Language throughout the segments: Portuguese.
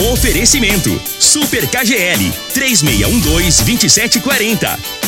Oferecimento: Super KGL 3612-2740.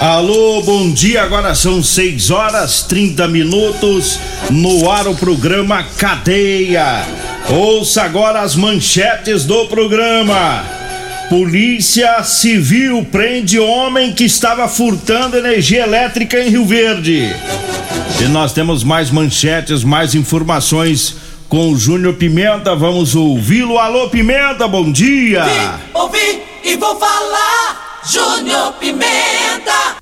Alô, bom dia. Agora são 6 horas 30 minutos. No ar o programa Cadeia. Ouça agora as manchetes do programa. Polícia Civil prende homem que estava furtando energia elétrica em Rio Verde. E nós temos mais manchetes, mais informações com o Júnior Pimenta. Vamos ouvi-lo. Alô, Pimenta, bom dia. Vi, ouvi e vou falar. Júnior Pimenta.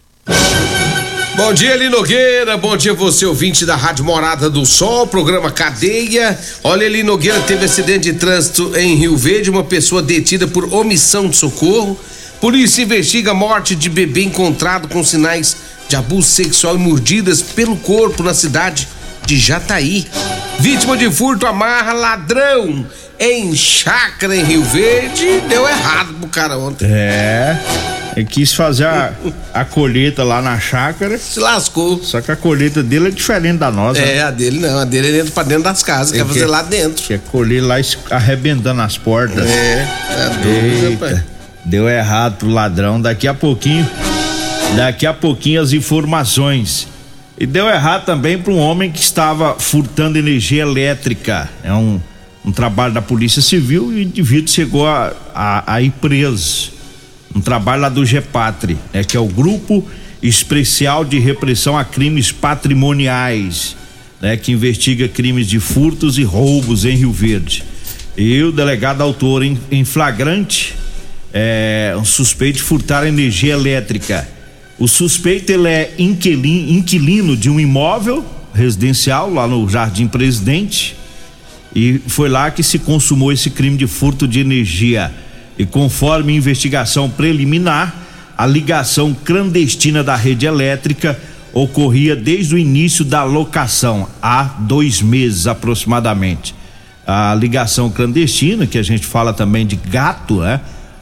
Bom dia, Eli Nogueira. Bom dia, você ouvinte da Rádio Morada do Sol, programa Cadeia. Olha, Eli Nogueira teve acidente de trânsito em Rio Verde, uma pessoa detida por omissão de socorro. Polícia investiga a morte de bebê encontrado com sinais de abuso sexual e mordidas pelo corpo na cidade de Jataí. Vítima de furto amarra ladrão em chácara em Rio Verde. Deu errado pro cara ontem. É. Ele quis fazer a, a colheita lá na chácara. Se lascou. Só que a colheita dele é diferente da nossa. É, a dele não. A dele é dentro, pra dentro das casas. Quer fazer lá dentro. Quer colher lá arrebentando as portas. É, tá doido, rapaz. Deu errado pro ladrão. Daqui a pouquinho, daqui a pouquinho as informações. E deu errado também para um homem que estava furtando energia elétrica. É um, um trabalho da Polícia Civil e o indivíduo chegou a, a, a ir preso. Um trabalho lá do GEPATRE, né, que é o Grupo Especial de Repressão a Crimes Patrimoniais, né, que investiga crimes de furtos e roubos em Rio Verde. E o delegado autor em, em flagrante é um suspeito de furtar energia elétrica. O suspeito ele é inquilino, de um imóvel residencial lá no Jardim Presidente e foi lá que se consumou esse crime de furto de energia. E conforme investigação preliminar, a ligação clandestina da rede elétrica ocorria desde o início da locação, há dois meses aproximadamente. A ligação clandestina, que a gente fala também de gato, né?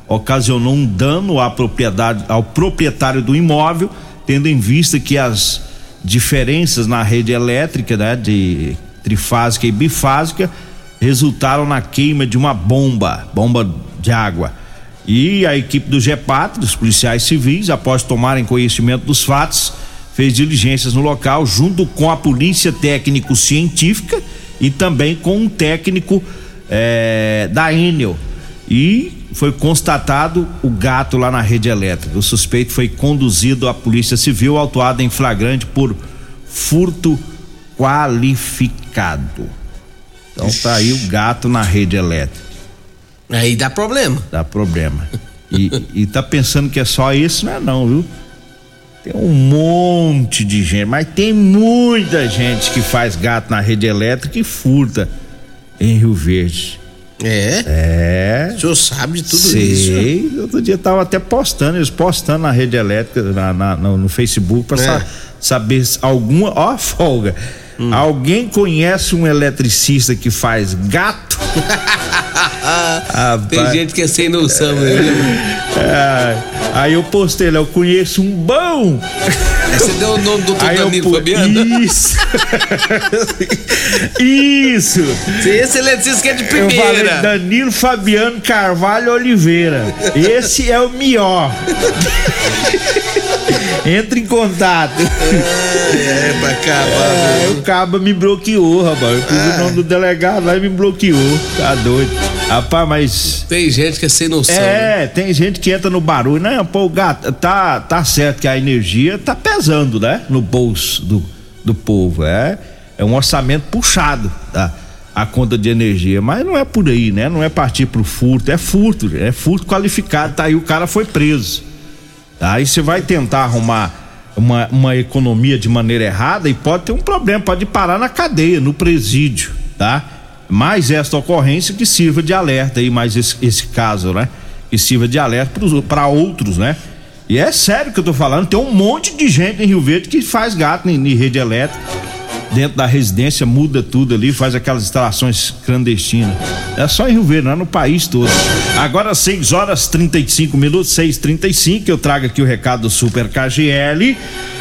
Ocasionou um dano à propriedade, ao proprietário do imóvel, tendo em vista que as diferenças na rede elétrica, né, de trifásica e bifásica, resultaram na queima de uma bomba, bomba de água. E a equipe do GEPAT, dos policiais civis, após tomarem conhecimento dos fatos, fez diligências no local junto com a polícia técnico-científica e também com um técnico eh, da Enel. E foi constatado o gato lá na rede elétrica. O suspeito foi conduzido à Polícia Civil, autuado em flagrante por furto qualificado. Então tá aí o gato na rede elétrica. Aí dá problema. Dá problema. E, e tá pensando que é só isso, não é não, viu? Tem um monte de gente, mas tem muita gente que faz gato na rede elétrica e furta em Rio Verde. É? É. O senhor sabe de tudo Sei. isso. Outro dia tava até postando, eles postando na rede elétrica, na, na- no, no Facebook, pra É. sa- saber alguma. Ó, a folga. Hum. Alguém conhece um eletricista que faz gato? Tem Rapaz. gente que é sem noção, né? É, Aí eu postei lá, eu conheço um bom. Você deu o nome do doutor Danilo pô- Fabiano? Isso. Isso. Esse que é de Eu falei primeira. Danilo Fabiano Carvalho Oliveira. Esse é o melhor. Entre em contato. É, pra acabar. Aí o cabo me bloqueou, rapaz. Eu pus o nome do delegado lá e me bloqueou. Tá doido. Rapaz, mas. Tem gente que é sem noção. né? É, tem gente que entra no barulho. Não, pô, o gato, tá, tá certo que a energia tá pesando, né? No bolso do, do povo. É, é um orçamento puxado, tá? A conta de energia. Mas não é por aí, né? Não é partir pro furto. É furto, é furto qualificado. Tá aí, o cara foi preso. Tá? Aí você vai tentar arrumar uma, uma economia de maneira errada e pode ter um problema, pode parar na cadeia, no presídio, tá? Mais esta ocorrência que sirva de alerta aí, mais esse, esse caso, né? Que sirva de alerta para outros, né? E é sério que eu tô falando, tem um monte de gente em Rio Verde que faz gato em, em rede elétrica. Dentro da residência muda tudo ali, faz aquelas instalações clandestinas. É só em Rio Verde, não é no país todo. Agora 6 horas 35 minutos, 6:35 eu trago aqui o recado do Super KGL.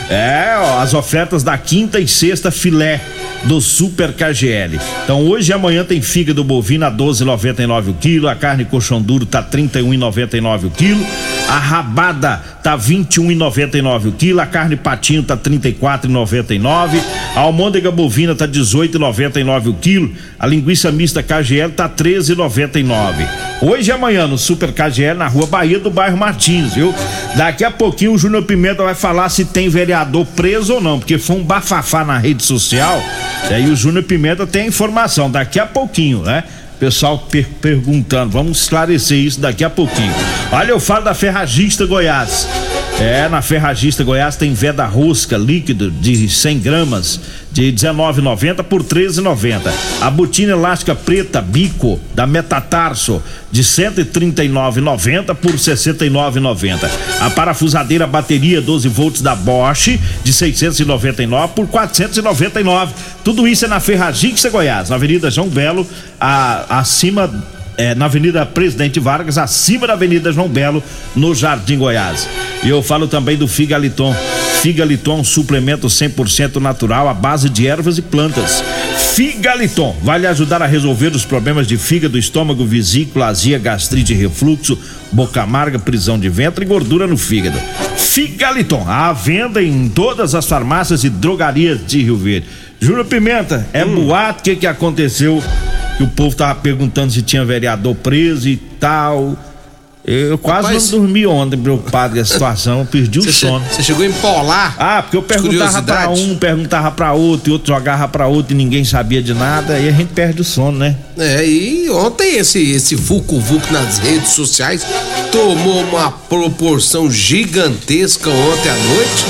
É, ó, as ofertas da quinta e sexta filé do Super KGL. Então hoje e amanhã tem fígado bovino a 12,99 o quilo, a carne colchão duro tá 31,99 o quilo, a rabada tá 21,99 o quilo, a carne patinho tá 34,99, a almôndega bovina tá 18,99 o quilo, a linguiça mista KGL tá 13,99. Hoje e amanhã no Super KGL na Rua Bahia do bairro Martins, viu? Daqui a pouquinho o Júnior Pimenta vai falar se tem vereador preso ou não, porque foi um bafafá na rede social. E aí o Júnior Pimenta tem a informação daqui a pouquinho, né? Pessoal per- perguntando, vamos esclarecer isso daqui a pouquinho. Olha, eu falo da Ferragista Goiás. É, na Ferragista Goiás tem veda rosca líquido de 100 gramas de 19,90 por 13,90. A botina elástica preta bico da Metatarso de 139,90 por 69,90. A parafusadeira bateria 12 volts da Bosch de 699 por 499. Tudo isso é na Ferragista Goiás, na Avenida João Belo, a- acima é, na Avenida Presidente Vargas, acima da Avenida João Belo, no Jardim Goiás. E eu falo também do Figaliton. Figaliton, um suplemento 100% natural à base de ervas e plantas. Figaliton vai lhe ajudar a resolver os problemas de fígado, estômago, vesícula, azia, gastrite, refluxo, boca amarga, prisão de ventre e gordura no fígado. Figaliton, à venda em todas as farmácias e drogarias de Rio Verde. Júlio Pimenta, é boato o que que aconteceu que o povo tava perguntando se tinha vereador preso e tal. Eu quase Rapaz- não dormi ontem preocupado com a situação, eu perdi o sono. você chegou a empolar? Ah, porque eu perguntava pra um, perguntava pra outro, e outro jogava pra outro e ninguém sabia de nada, aí a gente perde o sono, né? É, e ontem esse, esse Vucu Vucu nas redes sociais tomou uma proporção gigantesca ontem à noite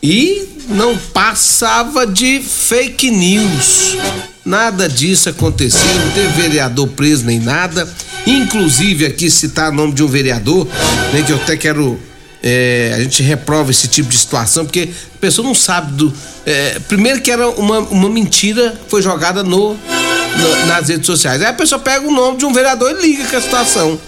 e não passava de fake news. Nada disso aconteceu, não teve vereador preso nem nada. Inclusive aqui citar o nome de um vereador, né, que eu até quero é, a gente reprova esse tipo de situação, porque a pessoa não sabe do. é, primeiro que era uma, uma mentira que foi jogada no, na- nas redes sociais. Aí a pessoa pega o nome de um vereador e liga com a situação,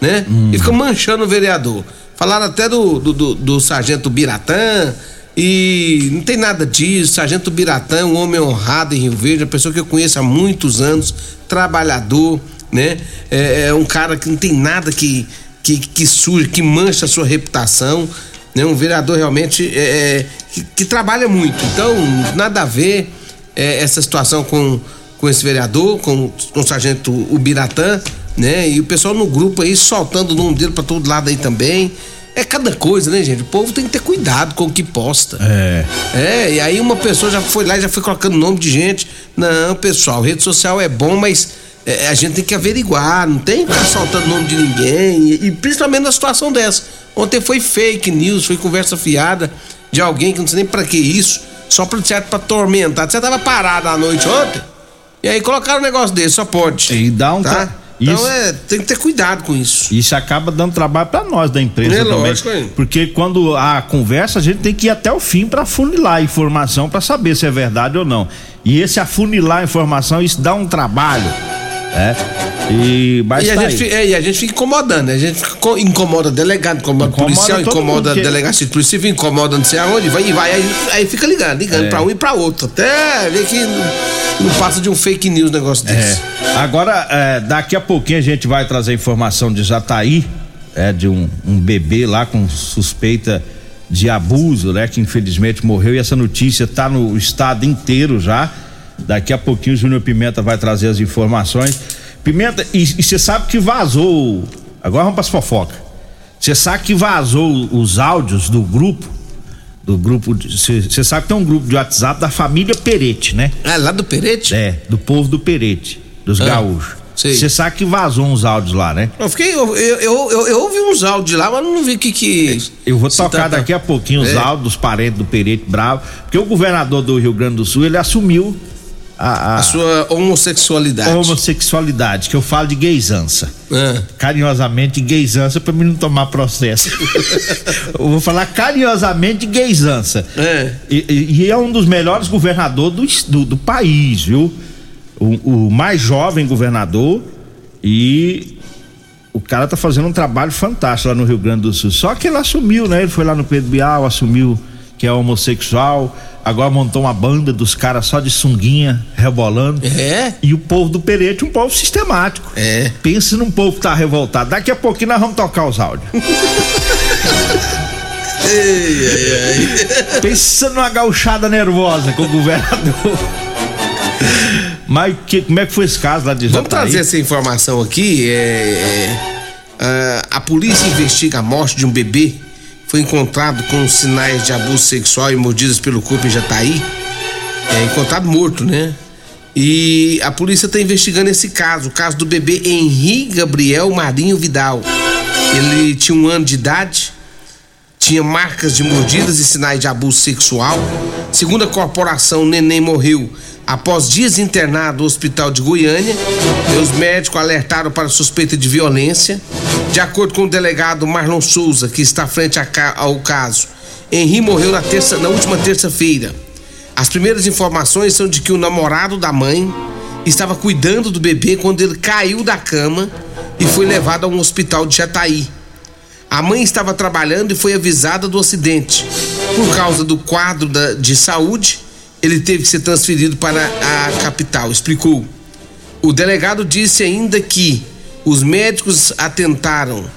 né? E fica manchando o vereador. Falaram até do, do, do, do sargento Biratã. E não tem nada disso. Sargento Biratã, um homem honrado em Rio Verde, uma pessoa que eu conheço há muitos anos, trabalhador, né? É, é um cara que não tem nada que, que, que surge, que mancha a sua reputação, né? Um vereador realmente é, é, que, que trabalha muito. Então, nada a ver é, essa situação com, com esse vereador, com, com o sargento Ubiratã, né? E o pessoal no grupo aí soltando o nome dele pra todo lado aí também. É cada coisa, né, gente? O povo tem que ter cuidado com o que posta. É. É, e aí uma pessoa já foi lá e já foi colocando nome de gente. Não, pessoal, rede social é bom, mas é, a gente tem que averiguar, não tem que ficar soltando nome de ninguém. E, e principalmente na situação dessa. Ontem foi fake news, foi conversa fiada de alguém que não sei nem pra que isso, só pra, certo, pra atormentar. Você tava parado à noite ontem, e aí colocaram um negócio desse, só pode. E dá um Tá? Então Isso- é, tem que ter cuidado com isso. Isso acaba dando trabalho pra nós da empresa É também. lógico, hein? Porque quando a conversa, a gente tem que ir até o fim pra afunilar a informação pra saber se é verdade ou não. E esse afunilar a informação, isso dá um trabalho. É. E, mas E a, tá gente, aí. fi- é, e a gente fica incomodando, né? A gente fica co- incomoda delegado, incomoda, Incomoda policial, incomoda que- delegacia de polícia civil, incomoda não sei aonde, vai e vai, aí, aí fica ligando, ligando É. pra um e pra outro. Até ver que não, não passa de um fake news um negócio desse. É. Agora, é, daqui a pouquinho a gente vai trazer informação de Jataí, é, de um, um bebê lá com suspeita de abuso, né? Que infelizmente morreu e essa notícia tá no estado inteiro já. Daqui a pouquinho o Júnior Pimenta vai trazer as informações. Pimenta, e você sabe que vazou. Agora vamos para as fofocas. Você sabe que vazou os áudios do grupo? Do grupo. Você sabe que tem um grupo de WhatsApp da família Perete, né? Ah, lá do Perete? É, do povo do Perete, dos Ah, gaúchos. Você sabe que vazou uns áudios lá, né? Eu fiquei, eu, eu, eu, eu- eu ouvi uns áudios lá, mas não vi o que que. Eu vou tocar trata. daqui a pouquinho os É. áudios dos parentes do Perete Bravo, porque o governador do Rio Grande do Sul, ele assumiu a, a- A sua homossexualidade. homossexualidade, que eu falo de gaysança. Ah. Carinhosamente gaysança pra mim não tomar processo. eu vou falar carinhosamente gaysança. É. E, e- e é um dos melhores governadores do, do, do país, viu? O, o mais jovem governador e o cara tá fazendo um trabalho fantástico lá no Rio Grande do Sul. Só que ele assumiu, né? Ele foi lá no Pedro Bial, assumiu que é homossexual, agora montou uma banda dos caras só de sunguinha, rebolando. É? E o povo do Perete, um povo sistemático. É. Pense num povo que tá revoltado. Daqui a pouquinho nós vamos tocar os áudios. Pensa numa gauchada nervosa com o governador. Mas que- como é que foi esse caso lá de Vamos Jataí? trazer essa informação aqui. é, é, ah, a polícia investiga a morte de um bebê. Foi encontrado com sinais de abuso sexual e mordidas pelo corpo em Jataí. É encontrado morto, né? E a polícia está investigando esse caso, o caso do bebê Henri Gabriel Marinho Vidal. Ele tinha um ano de idade, tinha marcas de mordidas e sinais de abuso sexual. Segundo a corporação, o neném morreu após dias internado no hospital de Goiânia. Os médicos alertaram para suspeita de violência. De acordo com o delegado Marlon Souza, que está frente ao caso, Henri morreu na, terça, na última terça-feira. As primeiras informações são de que o namorado da mãe estava cuidando do bebê quando ele caiu da cama e foi levado a um hospital de Jataí. A mãe estava trabalhando e foi avisada do acidente. Por causa do quadro da- de saúde, ele teve que ser transferido para a capital, explicou. O delegado disse ainda que os médicos atentaram,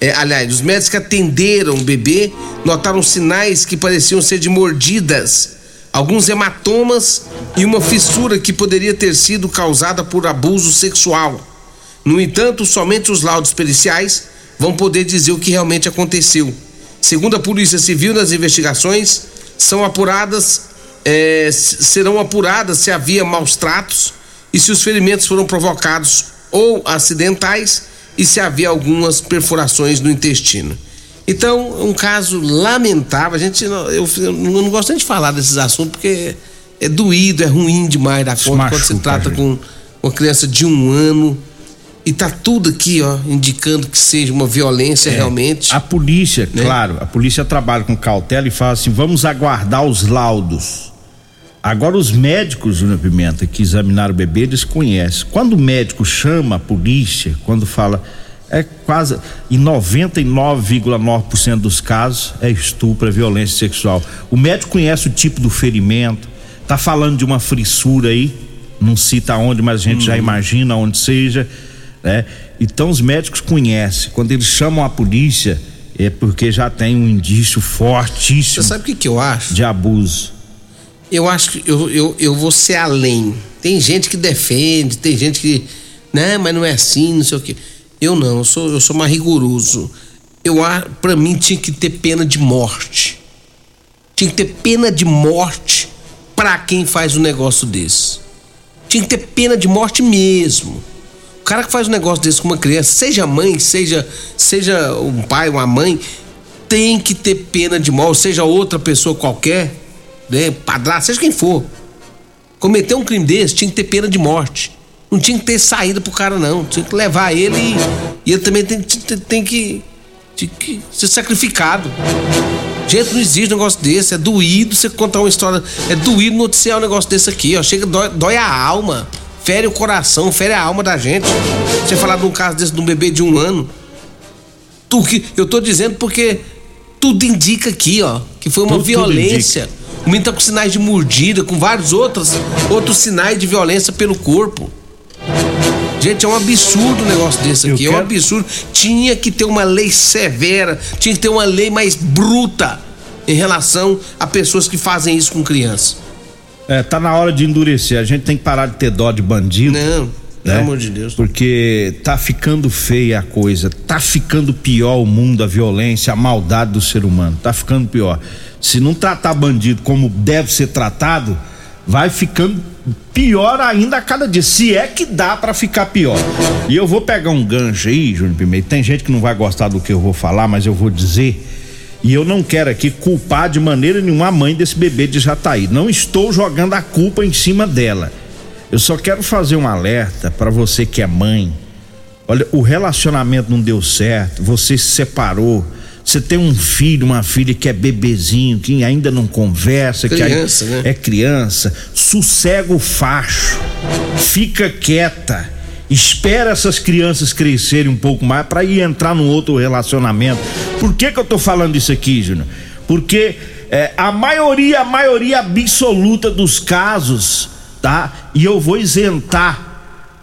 é, aliás, os médicos que atenderam o bebê notaram sinais que pareciam ser de mordidas, alguns hematomas e uma fissura que poderia ter sido causada por abuso sexual. No entanto, somente os laudos periciais vão poder dizer o que realmente aconteceu. Segundo a Polícia Civil, nas investigações são apuradas, s- serão apuradas se havia maus tratos e se os ferimentos foram provocados ou acidentais e se havia algumas perfurações no intestino. Então, um caso lamentável. A gente, não- eu, eu não gosto nem de falar desses assuntos porque é doído, é ruim demais da conta quando se trata com uma criança de um ano e tá tudo aqui, ó, indicando que seja uma violência realmente. A polícia, Né? claro, a polícia trabalha com cautela e fala assim: vamos aguardar os laudos. Agora, os médicos, Júnior Pimenta, que examinaram o bebê, eles conhecem. Quando o médico chama a polícia, quando fala. É quase. Em 99,9% dos casos é estupro, é violência sexual. O médico conhece o tipo do ferimento, tá falando de uma frissura aí, não cita onde, mas a gente já imagina onde seja, né? Então os médicos conhecem. Quando eles chamam a polícia, é porque já tem um indício Você fortíssimo sabe o que, que eu acho? de abuso. Eu acho que eu, eu, eu vou ser além. Tem gente que defende, tem gente que. Né, mas não é assim, não sei o quê. Eu não, eu sou, eu sou mais rigoroso. Eu a- pra mim tinha que ter pena de morte. Tinha que ter pena de morte pra quem faz um negócio desse. Tinha que ter pena de morte mesmo. O cara que faz um negócio desse com uma criança, seja mãe, seja seja um pai, uma mãe, tem que ter pena de morte, seja outra pessoa qualquer, né, padrasto, seja quem for. Cometer um crime desse tinha que ter pena de morte. Não tinha que ter saída pro cara, não. Tinha que levar ele e, e ele também tem, tem, tem que, tem que ser sacrificado. Gente, não existe um negócio desse. É doído você contar uma história. É doído noticiar um negócio desse aqui, ó. Chega, dói, dói a alma. fere o coração, fere a alma da gente. Você falar de um caso desse de um bebê de um ano. Tu, que, eu tô dizendo porque tudo indica aqui, ó, que foi uma Tudo- tudo violência. O menino tá com sinais de mordida, com vários outros, outros sinais de violência pelo corpo. Gente, é um absurdo o negócio desse aqui. É um quero- absurdo. Tinha que ter uma lei severa, tinha que ter uma lei mais bruta em relação a pessoas que fazem isso com crianças. É, tá na hora de endurecer. A gente tem que parar de ter dó de bandido. Não, pelo né? amor de Deus. Porque tá ficando feia a coisa, tá ficando pior o mundo, a violência, a maldade do ser humano, tá ficando pior. Se não tratar bandido como deve ser tratado, vai ficando pior ainda a cada dia. Se é que dá pra ficar pior. E eu vou pegar um gancho aí, Júnior Pimenta. Tem gente que não vai gostar do que eu vou falar, mas eu vou dizer. E eu não quero aqui culpar de maneira nenhuma a mãe desse bebê de Jataí. Não estou jogando a culpa em cima dela. Eu só quero fazer um alerta para você que é mãe. Olha, o relacionamento não deu certo, você se separou. Você tem um filho, uma filha que é bebezinho, que ainda não conversa, Criança, que né? ainda é criança. Sossega o facho. Fica quieta. Espera essas crianças crescerem um pouco mais para ir entrar num outro relacionamento. Por que que eu tô falando isso aqui, Júnior? Porque é, a maioria, a maioria absoluta dos casos, tá? E eu vou isentar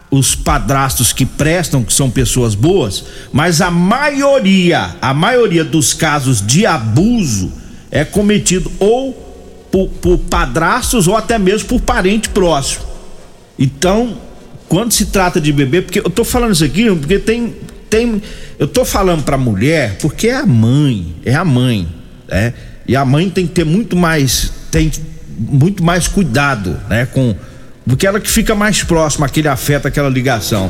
os padrastos que prestam, que são pessoas boas, mas a maioria, a maioria dos casos de abuso é cometido ou por, por padrastos ou até mesmo por parente próximo. Então, quando se trata de bebê, porque eu tô falando isso aqui, porque tem tem eu tô falando pra mulher porque é a mãe, é a mãe, né? E a mãe tem que ter muito mais tem muito mais cuidado, né, com porque ela que fica mais próxima, aquele afeto, aquela ligação.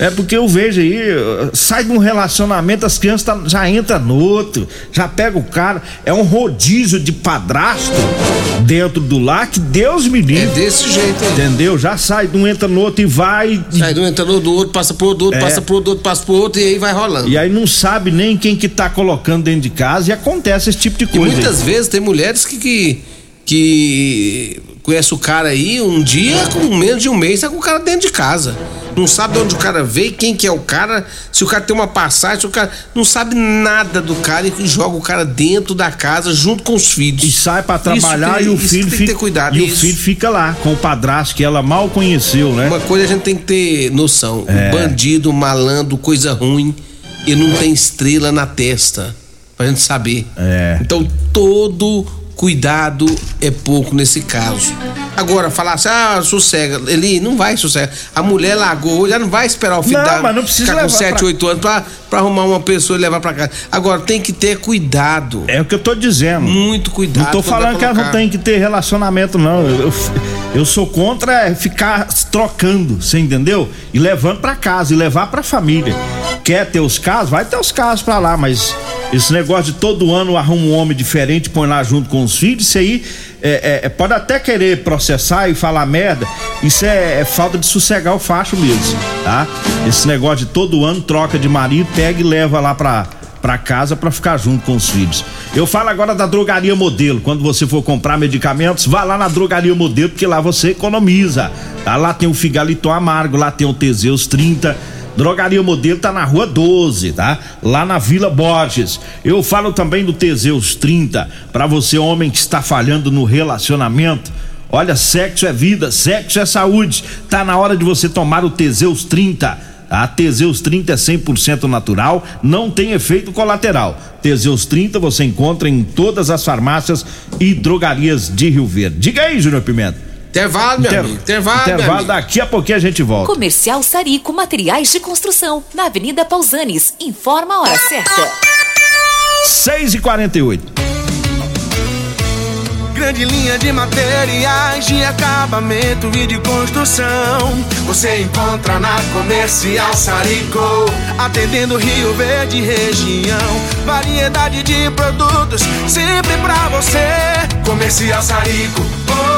É porque eu vejo aí, sai de um relacionamento, as crianças tá- já entram no outro, já pega o cara, é um rodízio de padrasto dentro do lar que Deus me É livre. desse jeito aí. Entendeu? Já sai de um, entra no outro e vai. E, Sai de um entra no do outro, passa pro outro, outro É. passa pro outro, outro passa pro outro e aí vai rolando. e aí não sabe nem quem que tá colocando dentro de casa e acontece esse tipo de E coisa. muitas vezes tem mulheres que, que, que conhece o cara aí um dia, com menos de um mês, tá com o cara dentro de casa. Não sabe de onde o cara veio, quem que é o cara, se o cara tem uma passagem, se o cara não sabe nada do cara e joga o cara dentro da casa junto com os filhos. E sai pra Isso trabalhar tem- e o filho tem que fica. ter cuidado, e o isso. filho fica lá com o padrasto que ela mal conheceu, né? Uma coisa a gente tem que ter noção: É. o bandido, o malandro, coisa ruim, ele não tem estrela na testa. Pra gente saber. É. Então todo cuidado é pouco nesse caso. Agora, falar assim, ah, sossega. Ele não vai sossegar. A mulher largou, já não vai esperar o filho Não, da, mas não precisa ficar com levar 7, pra- 8 anos pra, pra arrumar uma pessoa e levar pra casa. Agora, tem que ter cuidado. É o que eu tô dizendo. Muito cuidado. Não tô falando que ela não tem que ter relacionamento, não. Eu, eu, eu sou contra é, ficar trocando, você entendeu? E levando pra casa e levar pra família. Quer ter os casos? Vai ter os casos pra lá, mas esse negócio de todo ano arruma um homem diferente, põe lá junto com os filhos, isso aí é, é- é- pode até querer processar e falar merda, isso é, é falta de sossegar o facho mesmo, tá? Esse negócio de todo ano troca de marido, pega e leva lá pra pra casa pra ficar junto com os filhos. Eu falo agora da drogaria modelo. Quando você for comprar medicamentos, vá lá na drogaria modelo, porque lá você economiza. Tá? Lá tem o Figaliton Amargo, lá tem o Teseus 30. Drogaria Modelo tá na rua 12, tá? Lá na Vila Borges. Eu falo também do Teseus 30, pra você homem que está falhando no relacionamento. Olha, sexo é vida, sexo é saúde. Tá na hora de você tomar o Teseus 30. A Teseus 30 é 100% natural, não tem efeito colateral. Teseus 30 você encontra em todas as farmácias e drogarias de Rio Verde. Diga aí, Júnior Pimenta. Intervalo, meu Inter- amigo. Intervalo, meu intervalo amigo. daqui a pouquinho a gente volta. Comercial Sarico Materiais de Construção, na Avenida Pausanes. Informa a hora certa. 6 e 48 Grande linha de materiais de acabamento e de construção. Você encontra na Comercial Sarico, atendendo Rio Verde e região. Variedade de produtos sempre pra você. Comercial Sarico, oh,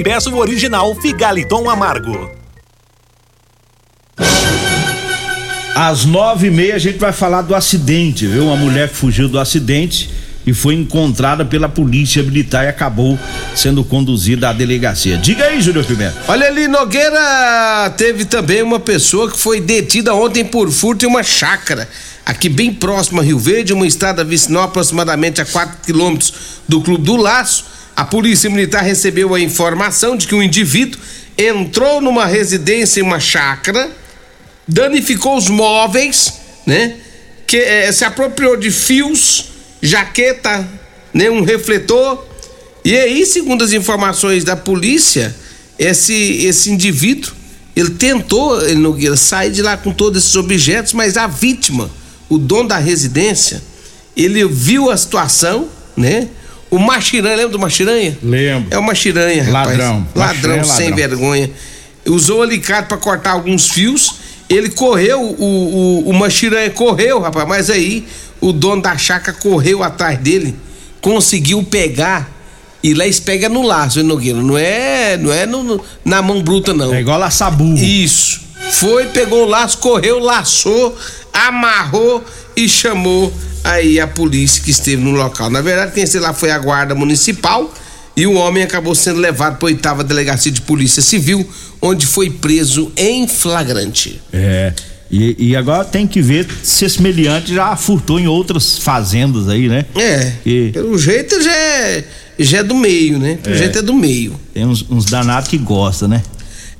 peça o original Figaliton Amargo. Às nove e meia a gente vai falar do acidente, viu? Uma mulher que fugiu do acidente e foi encontrada pela polícia militar e acabou sendo conduzida à delegacia. Diga aí, Júlio Pimenta. Olha ali, Nogueira, teve também uma pessoa que foi detida ontem por furto em uma chácara. Aqui bem próximo a Rio Verde, uma estrada vicinal aproximadamente a 4 quilômetros do Clube do Laço. A polícia militar recebeu a informação de que um indivíduo entrou numa residência em uma chácara, danificou os móveis, né? Que eh, se apropriou de fios, jaqueta, né? Um refletor. E aí, segundo as informações da polícia, esse esse indivíduo, ele tentou, ele Nogueira, sair de lá com todos esses objetos, mas a vítima, o dono da residência, ele viu a situação, né? O Machiranha, lembra do Machiranha? Lembro. É o Machiranha. Ladrão. Ladrão, Machiranha, sem ladrão. vergonha. Usou o alicate para cortar alguns fios. Ele correu, o, o, o Machiranha correu, rapaz, mas aí o dono da chácara correu atrás dele, conseguiu pegar. E lá eles pegam no laço, hein, Nogueira? Não é, não é no- no- na mão bruta, não. É igual laçar burro. Isso. Foi, pegou o laço, correu, laçou, amarrou e chamou aí a polícia que esteve no local. Na verdade, quem esteve lá foi a guarda municipal e o homem acabou sendo levado para a oitava delegacia de polícia civil, onde foi preso em flagrante. É. E, e agora tem que ver se esse meliante já furtou em outras fazendas aí, né? É. E Pelo jeito já é, já é do meio, né? Pelo É. jeito é do meio. tem uns, uns danados que gostam, né?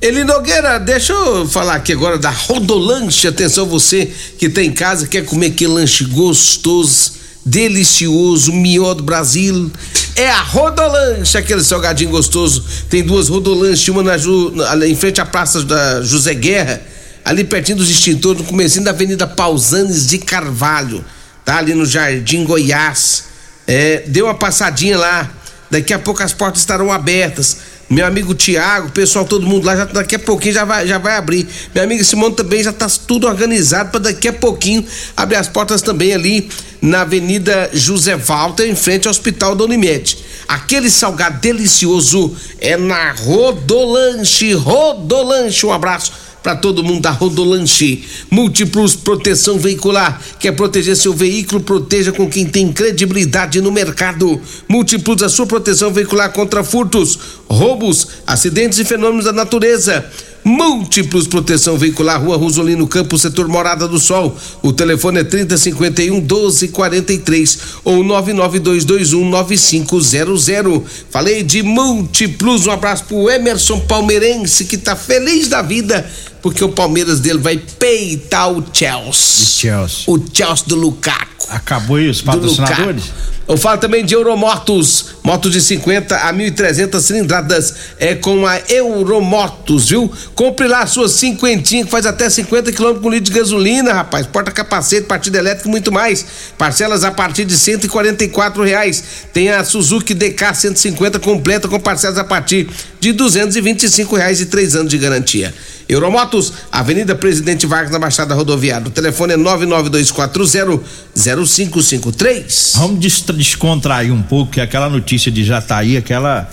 Eli Nogueira, deixa eu falar aqui agora da Rodolanche. Atenção, você que tá em casa, quer comer aquele lanche gostoso, delicioso, melhor do Brasil. É a Rodolanche, aquele salgadinho gostoso. Tem duas Rodolanches, uma na em frente à Praça da José Guerra, ali pertinho dos extintores, no comecinho da Avenida Pausanes de Carvalho. Tá ali no Jardim Goiás. É, dê uma passadinha lá. Daqui a pouco as portas estarão abertas. Meu amigo Tiago, pessoal, todo mundo lá, já, daqui a pouquinho já vai, já vai abrir. Minha amiga Simone também já está tudo organizado para daqui a pouquinho abrir as portas também ali na Avenida José Walter, em frente ao Hospital da Unimed. Aquele salgado delicioso é na Rodolanche. Rodolanche, um abraço para todo mundo da Rodolanche. Múltiplos Proteção Veicular. Quer proteger seu veículo? Proteja com quem tem credibilidade no mercado. Múltiplos a sua proteção veicular contra furtos, roubos, acidentes e fenômenos da natureza. Múltiplos Proteção Veicular, Rua Rosolino Campos, setor Morada do Sol. O telefone é 3051 1243 ou 99221 9500. Falei de Múltiplos, um abraço pro Emerson Palmeirense que tá feliz da vida porque o Palmeiras dele vai peitar o Chelsea. O Chelsea. O Chelsea do Lukaku. Acabou aí os patrocinadores? Eu falo também de Euromotos, motos de 50 a 1.300 cilindradas é com a Euromotos, viu? Compre lá a sua cinquentinha que faz até 50 km com litro de gasolina, rapaz. Porta capacete, partida elétrica e muito mais. Parcelas a partir de 144 reais. Tem a Suzuki DK 150 completa com parcelas a partir de 225 reais e três anos de garantia. Euromotos, Avenida Presidente Vargas na Baixada Rodoviária. O telefone é 992400553. Vamos descontrair um pouco, que aquela notícia de Jataí, aquela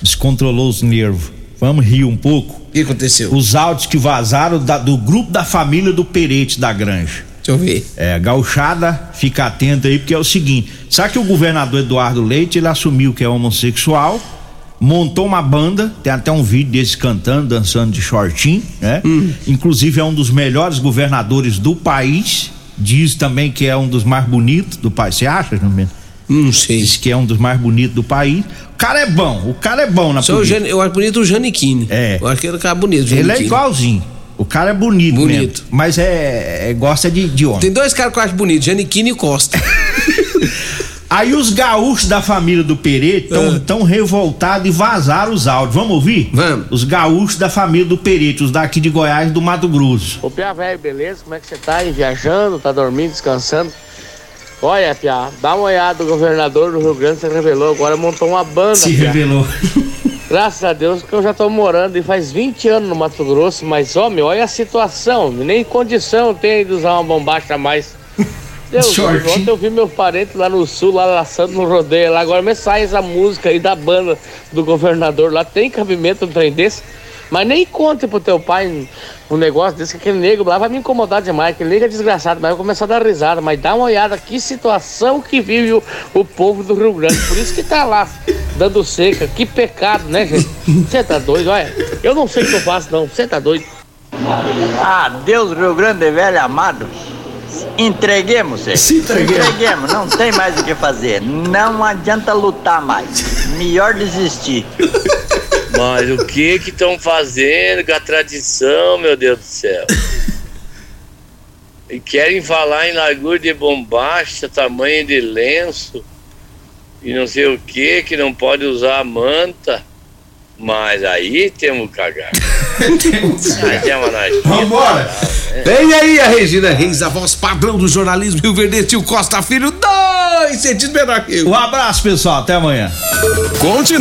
descontrolou os nervos. Vamos rir um pouco. O que aconteceu? Os áudios que vazaram da- do grupo da família do Perete da Granja. Deixa eu ver. É, gauchada, fica atento aí, porque é o seguinte: sabe que o governador Eduardo Leite ele assumiu que é homossexual, montou uma banda, tem até um vídeo desse cantando, dançando de shortinho, né? Inclusive é um dos melhores governadores do país. Diz também que é um dos mais bonitos do país. Você acha, Jumento? Não sei. Diz que é um dos mais bonitos do país. O cara é bom, o cara é bom na Só política. Jane- eu acho bonito o Janequine. É. Eu acho que ele cara bonito. Ele é igualzinho. O cara é bonito, Bonito. mesmo, mas é, é- gosta de, de homem. Tem dois caras que eu acho bonitos, Janequine e Costa. Aí os gaúchos da família do Perete estão Ah. tão revoltados e vazaram os áudios. Vamos ouvir? Vamos. Os gaúchos da família do Perete, os daqui de Goiás e do Mato Grosso. Ô Pia, velho, beleza? Como é que você tá aí? Viajando, tá dormindo, descansando? Olha, Pia, dá uma olhada, o governador do Rio Grande se revelou, agora montou uma banda, Se Piá. revelou. Graças a Deus que eu já tô morando e faz 20 anos no Mato Grosso, mas homem, olha a situação, nem condição tem de usar uma bombacha a mais. Deus, Short. ontem eu vi meu parente lá no sul, lá laçando no rodeio lá, agora me sai essa música aí da banda do governador lá, tem cabimento um trem desse? Mas nem conte pro teu pai um, negócio desse, que aquele negro lá vai me incomodar demais, aquele negro é desgraçado, mas eu vou começar a dar risada, mas dá uma olhada, que situação que vive o, o povo do Rio Grande, por isso que tá lá, dando seca, que pecado, né gente? Você tá doido, olha, eu não sei o que eu faço não, você tá doido. Ah, Deus Rio Grande velho amado. Entreguemos, -se. Se entreguemos. Entreguemos, não tem mais o que fazer. Não adianta lutar mais. Melhor desistir. Mas o que que estão fazendo com a tradição, meu Deus do céu? E querem falar em largura de bombacha, tamanho de lenço, e não sei o que, que não pode usar a manta. Mas aí temos que cagar. Vambora! Vem aí a Regina Reis, a voz padrão do jornalismo Rio Verde, tio Costa Filho, dois centímetros menor que eu. Um abraço, pessoal. Até amanhã. Continue.